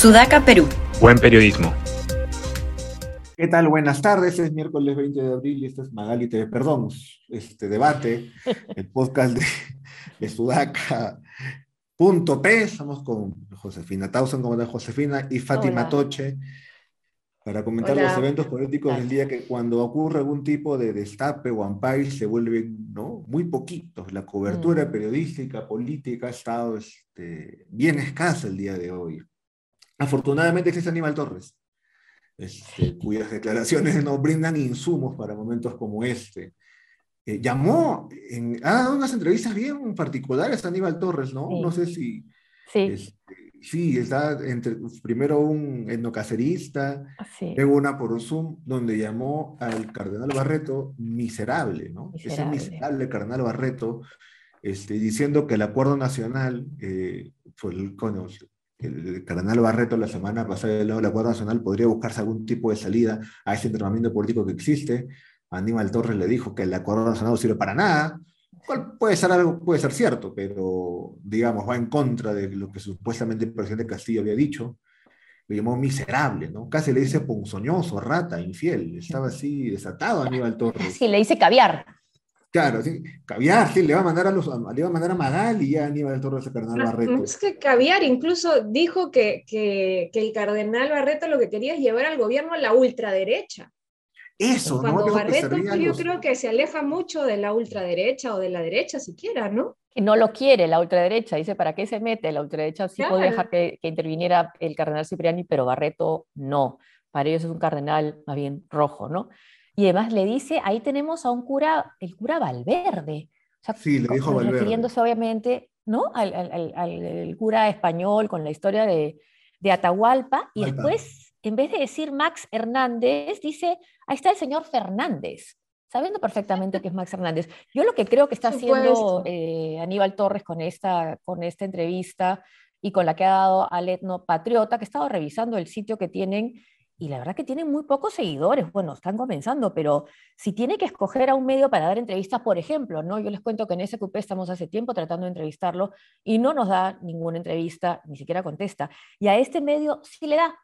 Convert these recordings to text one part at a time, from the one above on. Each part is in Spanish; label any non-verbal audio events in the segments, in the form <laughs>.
Sudaca, Perú. Buen periodismo. ¿Qué tal? Buenas tardes. Es miércoles 20 de abril y este es Magali TV, perdón, este debate, el podcast de, de Sudaca.p. Estamos con Josefina Tausen, como de Josefina, y Fátima Hola. Toche para comentar Hola. los eventos políticos del día que cuando ocurre algún tipo de destape o ampay se vuelven ¿no? muy poquitos. La cobertura Mm. periodística, política ha estado este, bien escasa el día de hoy. Afortunadamente existe Aníbal Torres, este, cuyas declaraciones nos brindan insumos para momentos como este. Eh, llamó, en, ha dado unas entrevistas bien particulares a Aníbal Torres, ¿no? Sí. No sé si... Sí, este, sí, está entre, primero un etnocacerista, sí. Luego una por Zoom donde llamó al cardenal Barreto miserable, ¿no? Ese Miserable. miserable cardenal Barreto, este, diciendo que el acuerdo nacional, eh, fue el, coño, el cardenal Barreto la semana pasada, el el acuerdo nacional podría buscarse algún tipo de salida a ese entrenamiento político que existe. Aníbal Torres le dijo que el acuerdo nacional no sirve para nada, cual puede ser algo, puede ser cierto, pero digamos, va en contra de lo que supuestamente el presidente Castillo había dicho lo llamó miserable, ¿no? Casi le dice ponzoñoso, rata, infiel. Estaba así desatado Aníbal <laughs> Torres. Sí, le dice caviar. Claro, sí, caviar, sí, le va a mandar a los, le va a mandar a Magal y ya Aníbal Torres a Cardenal Barreto. Es que Caviar incluso dijo que, que, que el cardenal Barreto lo que quería es llevar al gobierno a la ultraderecha. Eso, ¿no? Cuando Barreto, yo los- creo que se aleja mucho de la ultraderecha o de la derecha siquiera, ¿no? Que no lo quiere la ultraderecha. Dice, ¿para qué se mete? La ultraderecha sí Claro. podía dejar que, que interviniera el cardenal Cipriani, pero Barreto no. Para ellos es un cardenal más bien rojo, ¿no? Y además le dice, ahí tenemos a un cura, el cura Valverde. O sea, Sí, le dijo Valverde. refiriéndose obviamente, ¿no? Al, al- al- al- al cura español con la historia de, de Atahualpa. Y después, en vez de decir Max Hernández, dice, ahí está el señor Fernández. Sabiendo perfectamente que es Max Hernández. Yo lo que creo que está haciendo eh, Aníbal Torres con esta, con esta entrevista y con la que ha dado al Etno Patriota, que he estado revisando el sitio que tienen, y la verdad que tienen muy pocos seguidores. Bueno, están comenzando, pero si tiene que escoger a un medio para dar entrevistas, por ejemplo, ¿no? Yo les cuento que en SQP estamos hace tiempo tratando de entrevistarlo y no nos da ninguna entrevista, ni siquiera contesta. Y a este medio sí le da.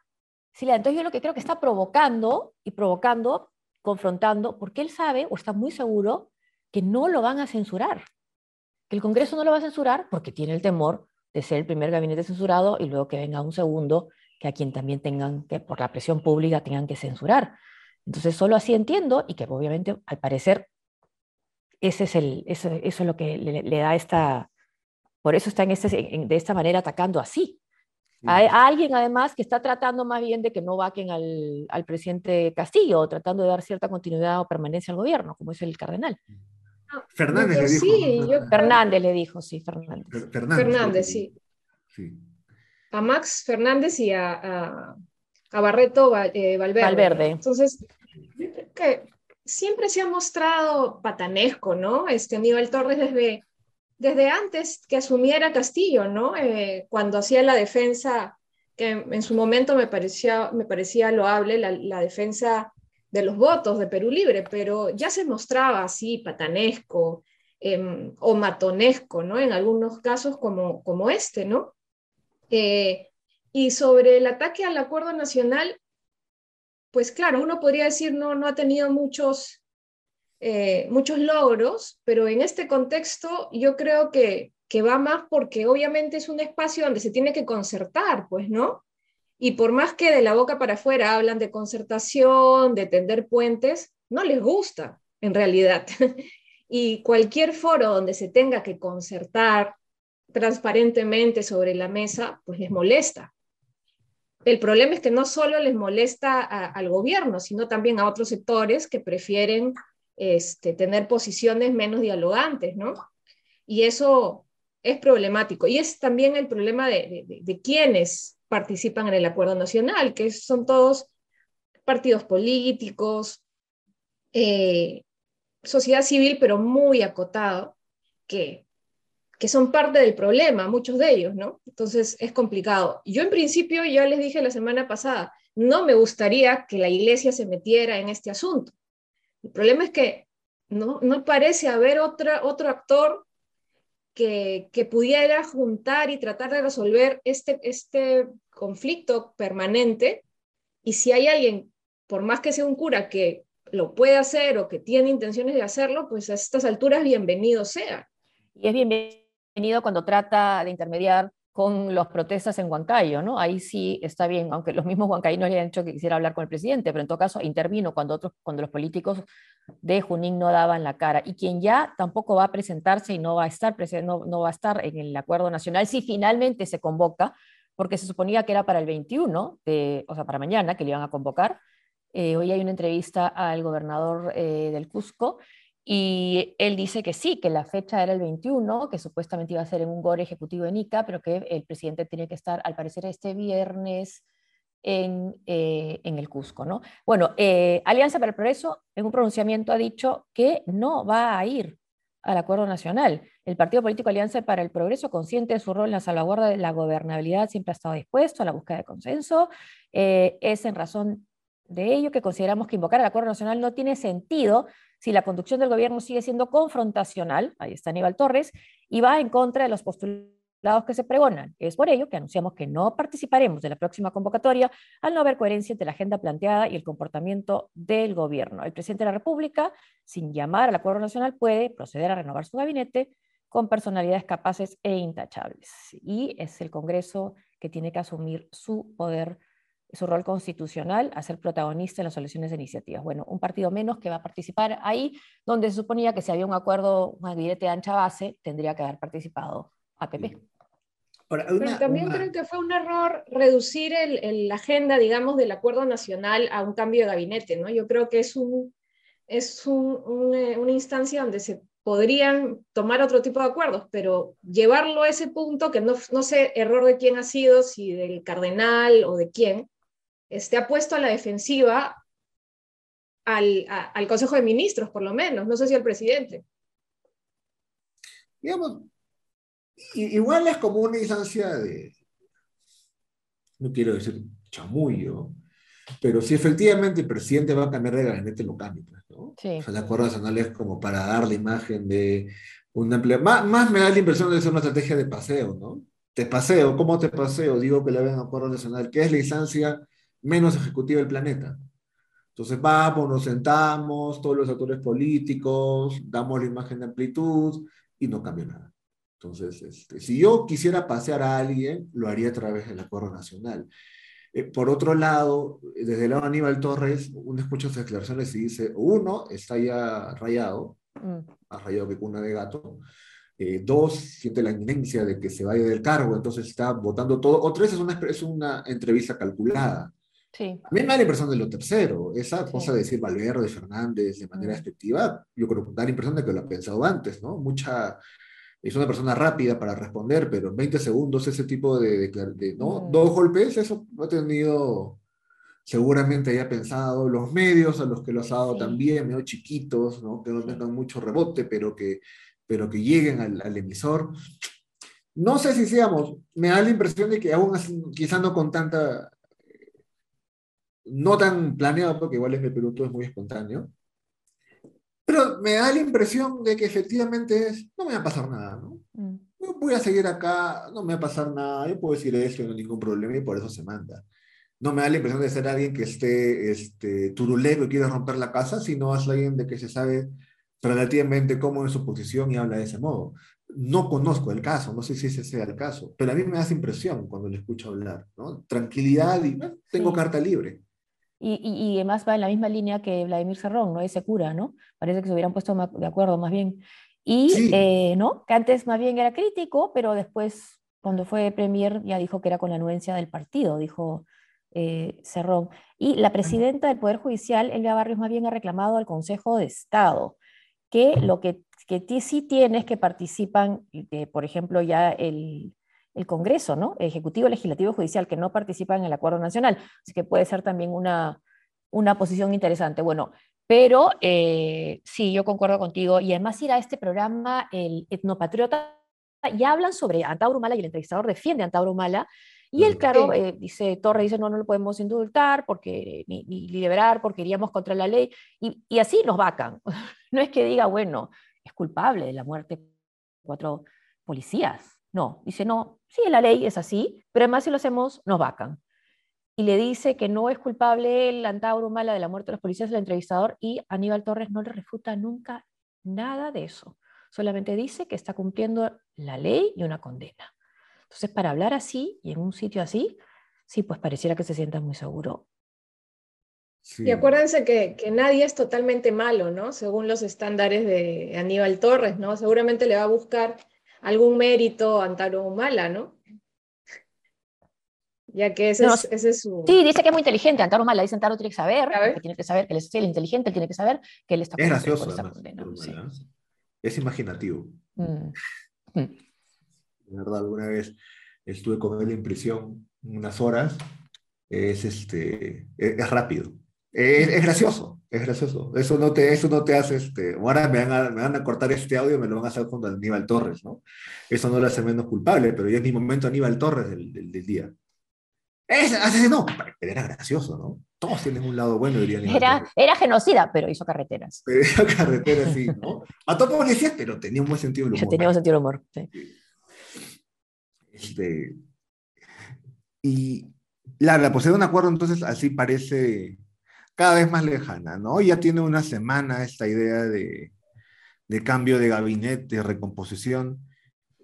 Sí le da. Entonces yo lo que creo que está provocando y provocando, confrontando, porque él sabe o está muy seguro que no lo van a censurar que el Congreso no lo va a censurar porque tiene el temor de ser el primer gabinete censurado y luego que venga un segundo que a quien también tengan que, por la presión pública, tengan que censurar. Entonces, solo así entiendo y que obviamente, al parecer, ese es el, eso, eso es lo que le, le da esta, por eso está en este, en- de esta manera atacando así. A, a alguien además que está tratando más bien de que no vaquen al, al presidente Castillo, tratando de dar cierta continuidad o permanencia al gobierno, como es el cardenal. Fernández le dijo. sí, yo- Fernández le dijo, sí, Fernández. Fer- Fernández. Fernández, sí. Sí. A Max Fernández y a, a, a Barreto eh, Valverde. Valverde. Entonces, yo creo que siempre se ha mostrado patanesco, ¿no? Este Aníbal Torres desde, desde antes que asumiera Castillo, ¿no? Eh, cuando hacía la defensa, que en su momento me parecía, me parecía loable, la, la defensa de los votos de Perú Libre, pero ya se mostraba así, patanesco em, o matonesco, ¿no? En algunos casos como, como este, ¿no? Eh, y sobre el ataque al acuerdo nacional, pues claro, uno podría decir no, no ha tenido muchos, eh, muchos logros, pero en este contexto yo creo que, que va más porque obviamente es un espacio donde se tiene que concertar, pues, ¿no? Y por más que de la boca para afuera hablan de concertación, de tender puentes, no les gusta, en realidad. <laughs> y cualquier foro donde se tenga que concertar transparentemente sobre la mesa, pues les molesta. El problema es que no solo les molesta al gobierno, sino también a otros sectores que prefieren este, tener posiciones menos dialogantes, ¿no? Y eso es problemático. Y es también el problema de- de quienes participan en el acuerdo nacional, que son todos partidos políticos, eh, sociedad civil, pero muy acotado, que, que son parte del problema, muchos de ellos, ¿no? Entonces es complicado. Yo en principio ya les dije la semana pasada, no me gustaría que la iglesia se metiera en este asunto. El problema es que no, no parece haber otra, otro actor que, que pudiera juntar y tratar de resolver este, este conflicto permanente y si hay alguien, por más que sea un cura, que lo puede hacer o que tiene intenciones de hacerlo, pues a estas alturas bienvenido sea. Y es bienvenido cuando trata de intermediar con las protestas en Huancayo, ¿no? Ahí sí está bien, aunque los mismos huancaínos le han dicho que quisiera hablar con el presidente, pero en todo caso intervino cuando, otros, cuando los políticos de Junín no daban la cara. Y quien ya tampoco va a presentarse y no va a estar, no, no va a estar en el acuerdo nacional si finalmente se convoca, porque se suponía que era para el 21, de, o sea, para mañana, que le iban a convocar. Eh, hoy hay una entrevista al gobernador eh, del Cusco y él dice que sí, que la fecha era el 21, que supuestamente iba a ser en un gore ejecutivo en ICA, pero que el presidente tenía que estar, al parecer, este viernes en, eh, en el Cusco. ¿no? Bueno, eh, Alianza para el Progreso, en un pronunciamiento, ha dicho que no va a ir al acuerdo nacional. El partido político Alianza para el Progreso, consciente de su rol en la salvaguarda de la gobernabilidad, siempre ha estado dispuesto a la búsqueda de consenso. Eh, es en razón de ello que consideramos que invocar el acuerdo nacional no tiene sentido si la conducción del gobierno sigue siendo confrontacional, ahí está Aníbal Torres, y va en contra de los postulados que se pregonan. Es por ello que anunciamos que no participaremos de la próxima convocatoria al no haber coherencia entre la agenda planteada y el comportamiento del gobierno. El presidente de la República, sin llamar al acuerdo nacional, puede proceder a renovar su gabinete con personalidades capaces e intachables. Y es el Congreso que tiene que asumir su poder su rol constitucional a ser protagonista en las soluciones de iniciativas. Bueno, un partido menos que va a participar ahí, donde se suponía que si había un acuerdo, un gabinete de ancha base, tendría que haber participado APP. Pero también creo que fue un error reducir el, la agenda, digamos, del acuerdo nacional a un cambio de gabinete, ¿no? Yo creo que es, un, es un, eh, una instancia donde se podrían tomar otro tipo de acuerdos, pero llevarlo a ese punto, que no, no sé error de quién ha sido, si del cardenal o de quién, esté ha puesto a la defensiva al, al, Consejo de Ministros, por lo menos, no sé si al presidente. Digamos, igual es como una instancia de, no quiero decir chamullo, pero si efectivamente el presidente va a cambiar de gabinete, lo cambia. Pues, ¿no? Sí. O sea, el acuerdo nacional es como para dar la imagen de una amplia... Más, más me da la impresión de ser una estrategia de paseo, ¿no? Te paseo, ¿cómo te paseo? Digo que le ven acuerdo nacional, que es la instancia menos ejecutiva del planeta. Entonces vamos, nos sentamos, todos los actores políticos, damos la imagen de amplitud y no cambia nada. Entonces, este, si yo quisiera pasear a alguien, lo haría a través del acuerdo nacional. Eh, por otro lado, desde el lado de Aníbal Torres, uno escucha sus declaraciones y dice, uno, está ya rayado, mm. más rayado que cuna de gato, eh, dos, siente la inminencia de que se vaya del cargo, entonces está votando todo, o tres, es una, es una entrevista calculada. Sí. A mí me da la impresión de lo tercero, esa cosa de decir Valverde, Fernández de manera efectiva, mm. yo creo que da la impresión de que lo ha pensado antes, ¿no? Mucha, es una persona rápida para responder, pero en 20 segundos ese tipo de, de, ¿no? Mm. dos golpes, eso lo ha tenido seguramente ya pensado, los medios a los que los ha dado también, medio chiquitos, ¿no? que no tengan mucho rebote, pero que, pero que lleguen al, al emisor. No sé si seamos, me da la impresión de que aún así, quizá no con tanta no tan planeado, porque igual es que Perú todo es muy espontáneo, pero me da la impresión de que efectivamente es, no me va a pasar nada, ¿no? Mm. Voy a seguir acá, no me va a pasar nada, yo puedo decir eso, no hay ningún problema y por eso se manda. No me da la impresión de ser alguien que esté este, turulento y quiere romper la casa, sino es alguien de que se sabe relativamente cómo es su posición y habla de ese modo. No conozco el caso, no sé si ese sea el caso, pero a mí me da esa impresión cuando le escucho hablar, ¿no? Tranquilidad y tengo carta libre. Y, y, además va en la misma línea que Vladimir Serrón, ¿no? Ese cura, ¿no? Parece que se hubieran puesto de acuerdo más bien. Y, eh, ¿no? Que antes más bien era crítico, pero después, cuando fue premier, ya dijo que era con la anuencia del partido, dijo eh, Cerrón. Y la presidenta del Poder Judicial, Elga Barrios, más bien ha reclamado al Consejo de Estado que lo que, que sí tiene es que participan, eh, por ejemplo, ya el, el Congreso, ¿no? Ejecutivo, Legislativo, Judicial, que no participan en el Acuerdo Nacional. Así que puede ser también una, una posición interesante. Bueno, pero eh, sí, yo concuerdo contigo. Y además ir a este programa, el Etnopatriota, ya hablan sobre Antauro Mala y el entrevistador defiende a Antauro Mala. Y el claro, eh, dice, Torre dice, no, no lo podemos indultar porque, ni, ni liberar porque iríamos contra la ley. Y, y así nos vacan. <laughs> no es que diga, bueno, es culpable de la muerte de cuatro policías. No, dice, no, sí, la ley es así, pero además si lo hacemos, nos vacan. Y le dice que no es culpable el Antauro Mala de la muerte de los policías del entrevistador y Aníbal Torres no le refuta nunca nada de eso. Solamente dice que está cumpliendo la ley y una condena. Entonces, para hablar así y en un sitio así, sí, pues pareciera que se sienta muy seguro. Y acuérdense que, que, nadie es totalmente malo, ¿no? Según los estándares de Aníbal Torres, ¿no? Seguramente le va a buscar algún mérito Antaro Humala, ¿no? Ya que ese, es, ese, es, su... Sí, dice que es muy inteligente. Antaro Humala dice Antaro tiene que saber, que tiene que saber que él es el inteligente, él tiene que saber que él está Es gracioso, Es imaginativo. Mm. Mm. De verdad, alguna vez estuve con él en prisión unas horas. Es, este, es rápido es, gracioso, es gracioso. Eso no te, eso no te hace, este, ahora me van, a, me van a cortar este audio y me lo van a hacer con Aníbal Torres, ¿no? Eso no lo hace menos culpable, pero ya es mi momento Aníbal Torres del, del, día. Es, no, era gracioso, ¿no? Todos tienen un lado bueno, diría Aníbal era, era genocida, pero hizo carreteras. Pero hizo carreteras, sí, ¿no? Mató policías, pero tenía un buen sentido del humor. Tenía un sentido del humor, sí. Este, y la, la posee de un acuerdo, entonces, así parece cada vez más lejana, ¿no? Ya tiene una semana esta idea de, cambio de gabinete, de recomposición,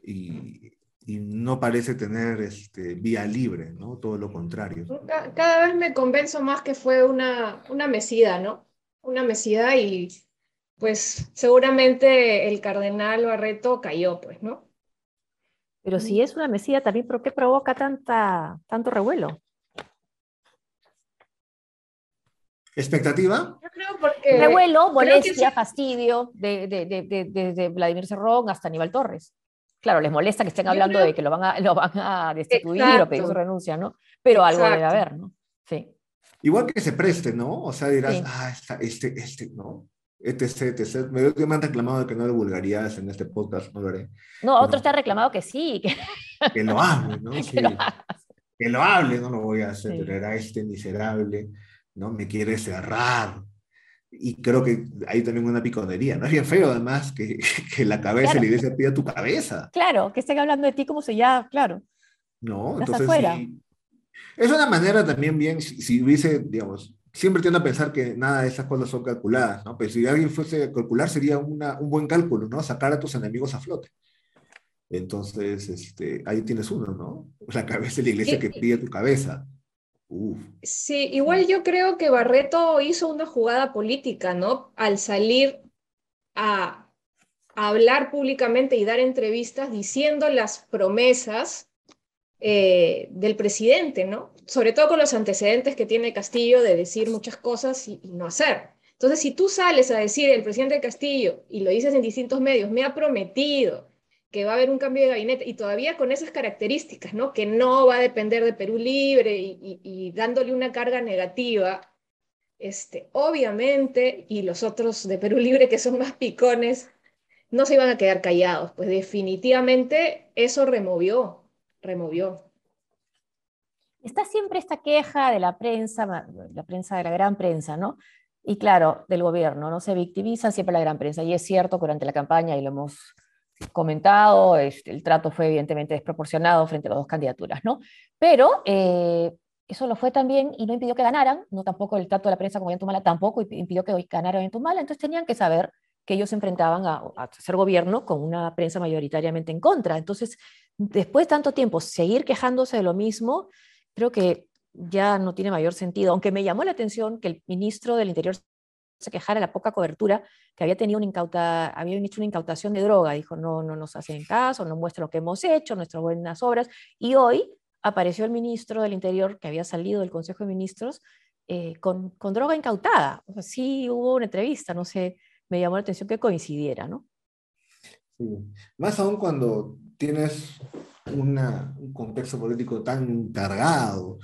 y, no parece tener este, vía libre, ¿no? Todo lo contrario. Cada, vez me convenzo más que fue una, una mesida, ¿no? Una mesida y pues seguramente el cardenal Barreto cayó, pues, ¿no? Pero si es una mesida también, ¿por qué provoca tanta, tanto revuelo? ¿Expectativa? Yo creo porque... Revuelo, molestia, fastidio, de, Vladimir Cerrón hasta Aníbal Torres. Claro, les molesta que estén hablando de que lo van a, lo van a destituir o pedir su renuncia, ¿no? Pero algo debe haber, ¿no? Sí. Igual que se preste, ¿no? O sea, dirás, ah, este, este, ¿no? etc, etc. Me, me han reclamado de que no lo vulgarías en este podcast, no lo haré. No, otros te han reclamado que sí. Que, que lo hable, ¿no? <laughs> Sí. Que, lo hable, no lo voy a hacer, pero era este miserable ¿no? Me quiere cerrar. Y creo que hay también una piconería, ¿no? Es bien feo además que, <laughs> que la cabeza le dice pida tu cabeza. Claro, que estén hablando de ti como si ya, claro. No, entonces es una manera también bien, si, hubiese, digamos, siempre tiendo a pensar que nada de esas cosas son calculadas, ¿no? Pero si alguien fuese a calcular sería una, un buen cálculo, ¿no? Sacar a tus enemigos a flote. Entonces, este, ahí tienes uno, ¿no? La cabeza de la iglesia que pide tu cabeza. Sí, igual yo creo que Barreto hizo una jugada política, ¿no? Al salir a, hablar públicamente y dar entrevistas diciendo las promesas eh, del presidente, ¿no? Sobre todo con los antecedentes que tiene Castillo de decir muchas cosas y, y no hacer. Entonces, si tú sales a decir el presidente Castillo y lo dices en distintos medios, me ha prometido que va a haber un cambio de gabinete y todavía con esas características, ¿no? Que no va a depender de Perú Libre y, dándole una carga negativa, este, obviamente, y los otros de Perú Libre que son más picones, no se iban a quedar callados, pues definitivamente eso removió, removió. Está siempre esta queja de la prensa, la prensa de la gran prensa, ¿no? Y claro, del gobierno, ¿no? Se victimizan siempre la gran prensa, y es cierto que durante la campaña, y lo hemos comentado, el trato fue evidentemente desproporcionado frente a las dos candidaturas, ¿no? Pero eh, eso lo fue también y no impidió que ganaran, no tampoco el trato de la prensa con Tumala tampoco impidió que ganaran Tumala, entonces tenían que saber que ellos se enfrentaban a, a hacer gobierno con una prensa mayoritariamente en contra. Entonces, después de tanto tiempo, seguir quejándose de lo mismo, creo que ya no tiene mayor sentido, aunque me llamó la atención que el ministro del Interior se quejara la poca cobertura, que había tenido una incauta, habían hecho una incautación de droga, dijo, no, no nos hacen caso, no muestra lo que hemos hecho, nuestras buenas obras, y hoy apareció el ministro del Interior, que había salido del Consejo de Ministros, eh, con, con, droga incautada. Sí hubo una entrevista, no sé, me llamó la atención que coincidiera, ¿no? Sí. Más aún cuando tienes un contexto político tan cargado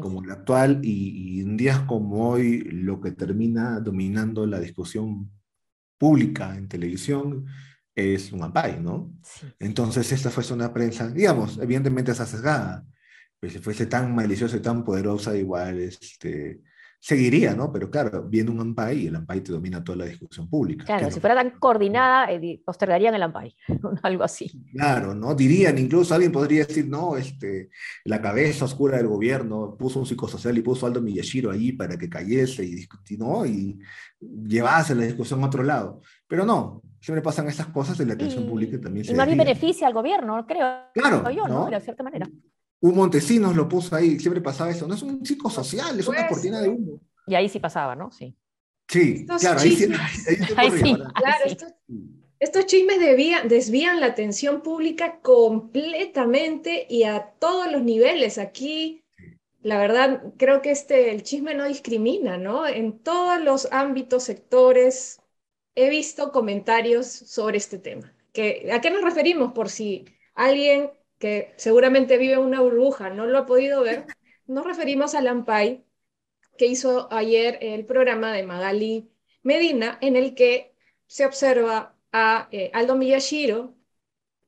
como el actual y, en días como hoy lo que termina dominando la discusión pública en televisión es un ampay, ¿no? Entonces esta fuese una prensa, digamos, evidentemente esa sesgada, pero si fuese tan maliciosa y tan poderosa, igual este, seguiría, ¿no? Pero claro, viene un AMPAI y el AMPAI te domina toda la discusión pública. Claro, si fuera tan <laughs> coordinada, eh, postergarían el AMPAI, <laughs> algo así. Claro, ¿no? Dirían, incluso alguien podría decir, no, este, la cabeza oscura del gobierno puso un psicosocial y puso Aldo Miyashiro allí para que cayese y, ¿no? y llevase la discusión a otro lado. Pero no, siempre pasan estas cosas en la atención pública también se Y más bien beneficia al gobierno, creo. Claro, yo, ¿no? De cierta manera un Montesinos lo puso ahí, siempre pasaba eso. No es un chico social, es una cortina de humo. Y ahí sí pasaba, ¿no? Sí. Sí, claro, ahí sí. Ahí, sí, <laughs> claro, estos, chismes desvían la atención pública completamente y a todos los niveles. Aquí, la verdad, creo que este, el chisme no discrimina, ¿no? En todos los ámbitos, sectores, he visto comentarios sobre este tema. ¿Que, ¿A qué nos referimos? Por si alguien que seguramente vive una burbuja, no lo ha podido ver, nos referimos a Lampai, que hizo ayer el programa de Magali Medina, en el que se observa a eh, Aldo Miyashiro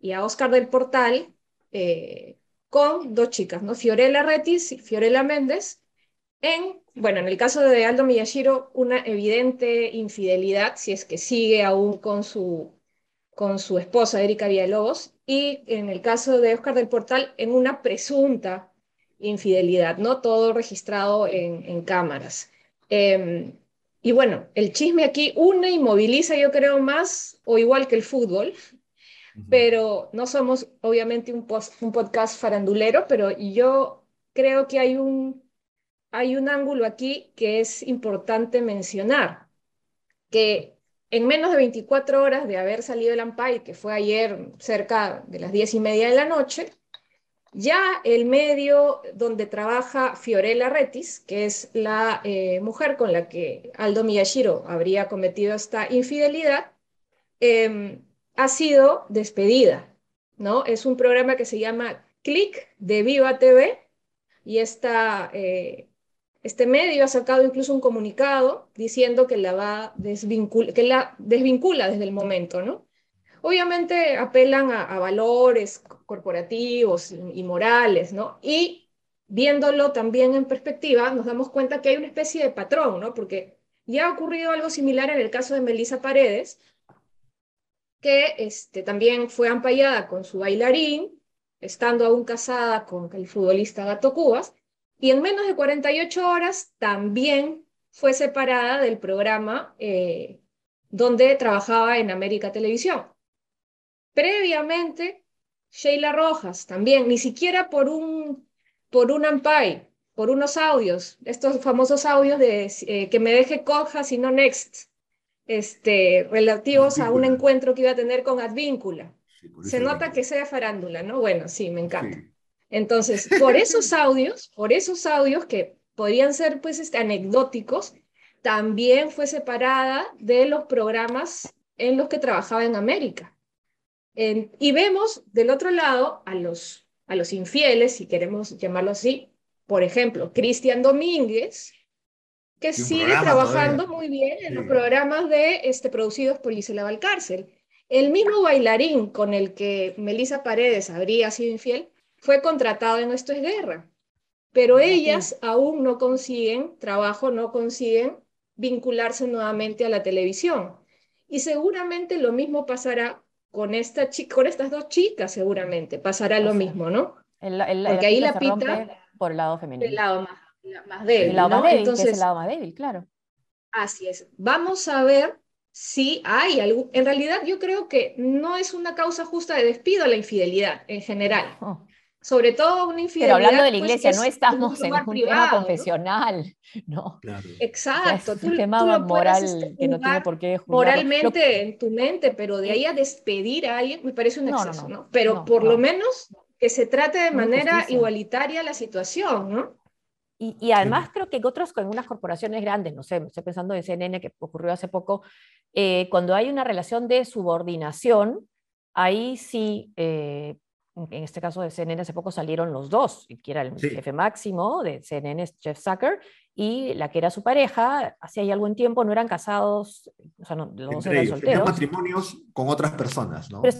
y a Oscar del Portal eh, con dos chicas, ¿no? Fiorella Retis y Fiorella Méndez, en, bueno, en el caso de Aldo Miyashiro, una evidente infidelidad, si es que sigue aún con su, con su esposa Erika Villalobos, y en el caso de Oscar del Portal, en una presunta infidelidad, ¿no? Todo registrado en, cámaras. Em, y bueno, el chisme aquí une y moviliza, yo creo, más o igual que el fútbol, pero no somos obviamente un, un podcast farandulero, pero yo creo que hay un, hay un ángulo aquí que es importante mencionar, que en menos de 24 horas de haber salido el AMPAI, que fue ayer cerca de las 10 y media de la noche, ya el medio donde trabaja Fiorella Retis, que es la eh, mujer con la que Aldo Miyashiro habría cometido esta infidelidad, em, ha sido despedida. ¿no? Es un programa que se llama Click de Viva TV y esta eh, este medio ha sacado incluso un comunicado diciendo que la va que la desvincula desde el momento, ¿no? Obviamente apelan a, valores corporativos y, morales, ¿no? Y viéndolo también en perspectiva, nos damos cuenta que hay una especie de patrón, ¿no? Porque ya ha ocurrido algo similar en el caso de Melissa Paredes, que este, también fue ampallada con su bailarín, estando aún casada con el futbolista Gato Cubas, y en menos de 48 horas también fue separada del programa eh, donde trabajaba en América Televisión. Previamente, Sheila Rojas también, ni siquiera por un, por un AMPAI, por unos audios, estos famosos audios de eh, que me deje coja, sino next, este, relativos a un encuentro que iba a tener con Advíncula. Se nota que sea farándula, ¿no? Bueno, sí, me encanta. Entonces, por esos <laughs> audios, por esos audios que podrían ser pues este, anecdóticos, también fue separada de los programas en los que trabajaba en América. y vemos del otro lado a los, a los infieles, si queremos llamarlo así, por ejemplo, Cristian Domínguez, que sigue trabajando muy bien en los programas de, este, producidos por Isela Valcárcel. El mismo bailarín con el que Melissa Paredes habría sido infiel fue contratado en Esto es Guerra, pero ellas aún no consiguen trabajo, no consiguen vincularse nuevamente a la televisión. Y seguramente lo mismo pasará con, esta con estas dos chicas, seguramente pasará lo mismo, ¿no? Porque ahí la pita por el lado femenino. El lado más, débil. El lado más débil, Entonces, el lado más débil, claro. Así es. Vamos a ver si hay algo. En realidad, yo creo que no es una causa justa de despido la infidelidad en general. Oh sobre todo una infidelidad. Pero hablando de la pues, iglesia, no estamos en un privado, <laughs> tema confesional, ¿no? Exacto. es un tema moral que no tiene por qué Moralmente en tu mente, pero de ahí a despedir a alguien me parece un exceso, ¿no? Pero por lo menos que se trate de manera igualitaria la situación, ¿no? Y, y, además creo que otros con unas corporaciones grandes, no sé, estoy pensando en CNN que ocurrió hace poco, eh, cuando hay una relación de subordinación, ahí sí eh, en este caso de CNN hace poco salieron los dos, que era el jefe máximo de CNN, Jeff Zucker, y la que era su pareja, hacía ya algún tiempo, no eran casados, o sea, no, los dos eran solteros. matrimonios con otras personas, ¿no? Pero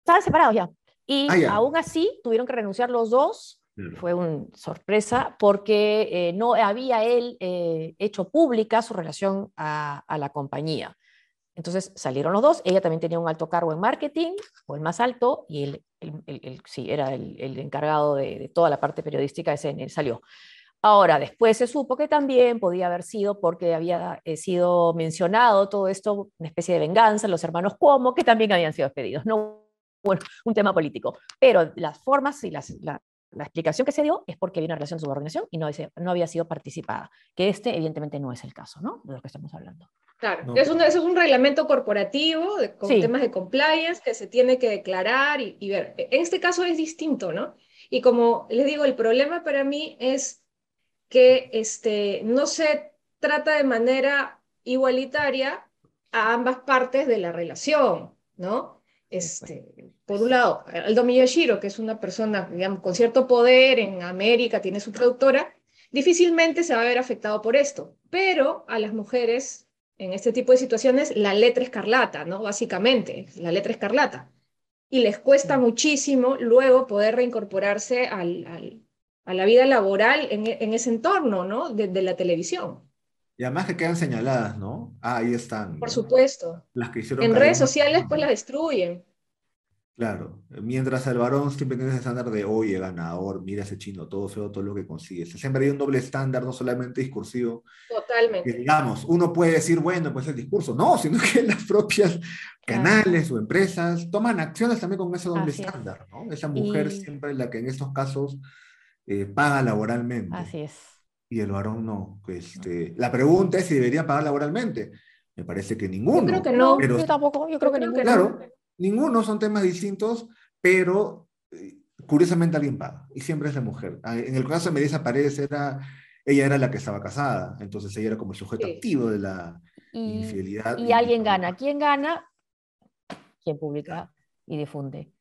estaban separados ya. Y ah, aún así tuvieron que renunciar los dos Fue una sorpresa porque eh, no había él eh, hecho pública su relación a, la compañía. Entonces salieron los dos, ella también tenía un alto cargo en marketing, o el más alto, y él, sí, era el, encargado de, toda la parte periodística de CNN, salió. Ahora, después se supo que también podía haber sido porque había eh, sido mencionado todo esto, una especie de venganza, los hermanos Cuomo, que también habían sido despedidos. No, bueno, un tema político. Pero las formas y las, la, explicación que se dio es porque había una relación de subordinación y no, no había sido participada, que este evidentemente no es el caso, ¿no? De lo que estamos hablando. Claro, es un, eso es un reglamento corporativo con temas de compliance que se tiene que declarar y, y ver. En este caso es distinto, ¿no? Y como les digo, el problema para mí es que este, no se trata de manera igualitaria a ambas partes de la relación, ¿no? Este, por un lado, Aldo Miyashiro, que es una persona digamos, con cierto poder en América, tiene su productora, difícilmente se va a ver afectado por esto, pero a las mujeres en este tipo de situaciones la letra escarlata, ¿no? Básicamente, la letra escarlata. Y les cuesta muchísimo luego poder reincorporarse al, a la vida laboral en, en ese entorno, ¿no? De, de, la televisión. Y además que quedan señaladas, ¿no? Ah, ahí están. Por supuesto. Las que hicieron. En redes sociales, pues las destruyen. Claro, mientras el varón siempre tiene ese estándar de, oye, ganador, mira ese chino, todo feo, todo lo que consigue. Siempre hay un doble estándar, no solamente discursivo. Totalmente. Que, digamos, uno puede decir, bueno, pues el discurso, no, sino <laughs> que las propias canales o empresas toman acciones también con ese doble estándar, ¿no? Esa mujer siempre la que en estos casos eh, paga laboralmente. Así es. Y el varón no. Este, la pregunta es si debería pagar laboralmente. Me parece que ninguno. Yo creo que no. yo tampoco, yo creo que ninguno. Claro, ninguno son temas distintos, pero eh, curiosamente alguien paga. Y siempre es la mujer. Ah, en el caso de Melissa Paredes, era, ella era la que estaba casada. Entonces ella era como el sujeto activo de la infidelidad. Y, alguien gana. ¿Quién gana? Quien publica y difunde.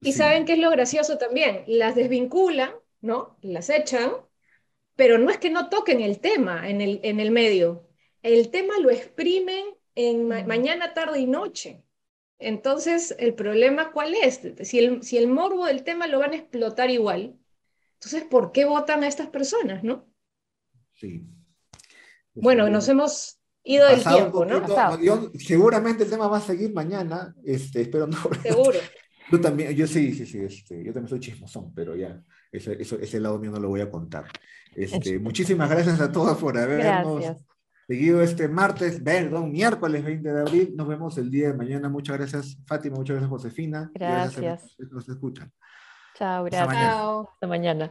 Y saben qué es lo gracioso también, las desvinculan ¿no? Las echan, pero no es que no toquen el tema en el, en el medio. El tema lo exprimen en mañana, tarde y noche. Entonces, ¿el problema cuál es? Si el, si el morbo del tema lo van a explotar igual, entonces, ¿por qué votan a estas personas, no? Sí. Bueno, nos hemos ido del tiempo, ¿no? seguramente el tema va a seguir mañana, este, espero no. Seguro. <laughs> Yo también, yo sí, sí, sí, este, yo también soy chismosón, pero ya, ese, ese lado mío no lo voy a contar. Este, muchísimas gracias a todos por habernos seguido este martes, perdón, miércoles 20 de abril. Nos vemos el día de mañana. Muchas gracias, Fátima, muchas gracias, Josefina. Gracias. gracias a los que nos escuchan. Chao, gracias. Hasta mañana.